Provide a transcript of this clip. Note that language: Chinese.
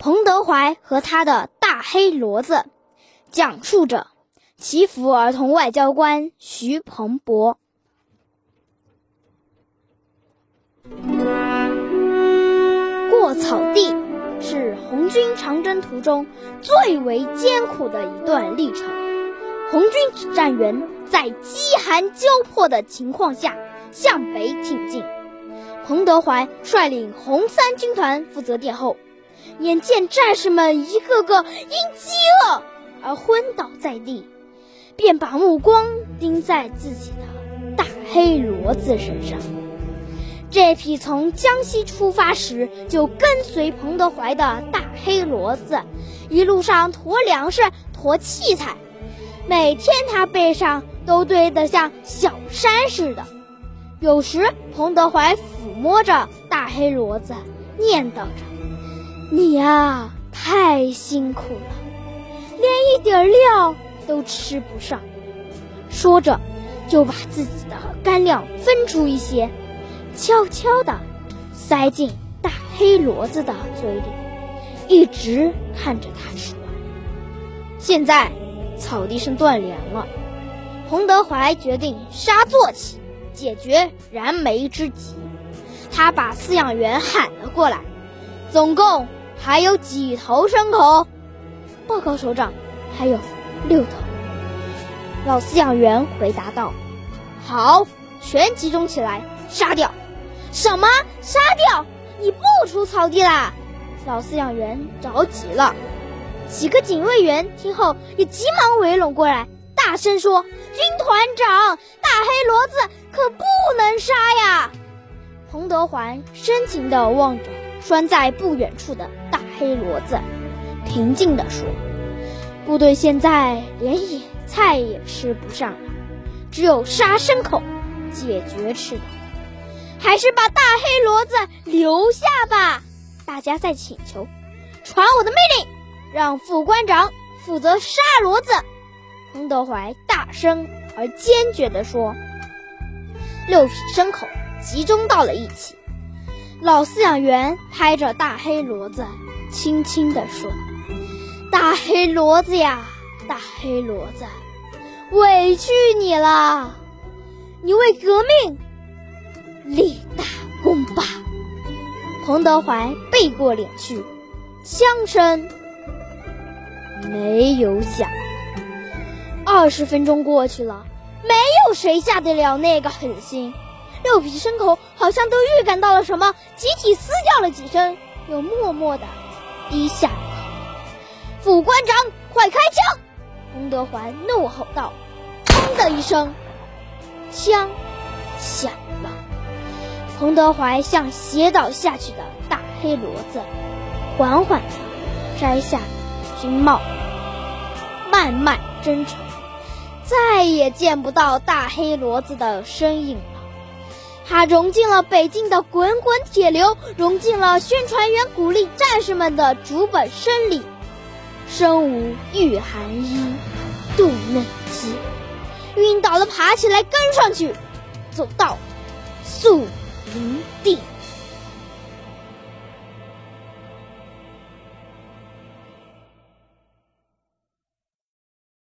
彭德怀和他的大黑骡子，讲述着祈福儿童外交官徐鹏博。过草地是红军长征途中最为艰苦的一段历程。红军指战员在饥寒交迫的情况下向北挺进，彭德怀率领红三军团负责殿后。眼见战士们一个个因饥饿而昏倒在地，便把目光盯在自己的大黑骡子身上。这匹从江西出发时就跟随彭德怀的大黑骡子，一路上驮粮食、驮器材，每天他背上都堆得像小山似的。有时，彭德怀抚摸着大黑骡子，念叨着。你呀，太辛苦了，连一点料都吃不上。说着，就把自己的干粮分出一些，悄悄地塞进大黑骡子的嘴里，一直看着它吃。现在草地上断粮了，彭德怀决定杀坐骑，解决燃眉之急。他把饲养员喊了过来，总共。还有几头牲口？报告首长，还有六头。老饲养员回答道：“好，全集中起来，杀掉！”什么？杀掉？你不出草地啦？老饲养员着急了。几个警卫员听后也急忙围拢过来，大声说：“军团长，大黑骡子可不能杀呀！”彭德怀深情地望着。拴在不远处的大黑骡子，平静地说：“部队现在连野菜也吃不上了，只有杀牲口解决吃的。还是把大黑骡子留下吧。”大家在请求：“传我的命令，让副官长负责杀骡子。”彭德怀大声而坚决地说：“六匹牲口集中到了一起。”老饲养员拍着大黑骡子，轻轻地说：“大黑骡子呀，大黑骡子，委屈你了，你为革命立大功吧。”彭德怀背过脸去，枪声没有响。二十分钟过去了，没有谁下得了那个狠心。六匹牲口好像都预感到了什么，集体嘶叫了几声，又默默地低下了头。副官长，快开枪！彭德怀怒吼道。砰的一声，枪响了。彭德怀向斜倒下去的大黑骡子缓缓地摘下军帽，慢慢征程，再也见不到大黑骡子的身影。它融进了北京的滚滚铁流，融进了宣传员鼓励战士们的竹本生里。身无御寒衣，肚内饥。晕倒了，爬起来跟上去，走到宿营地。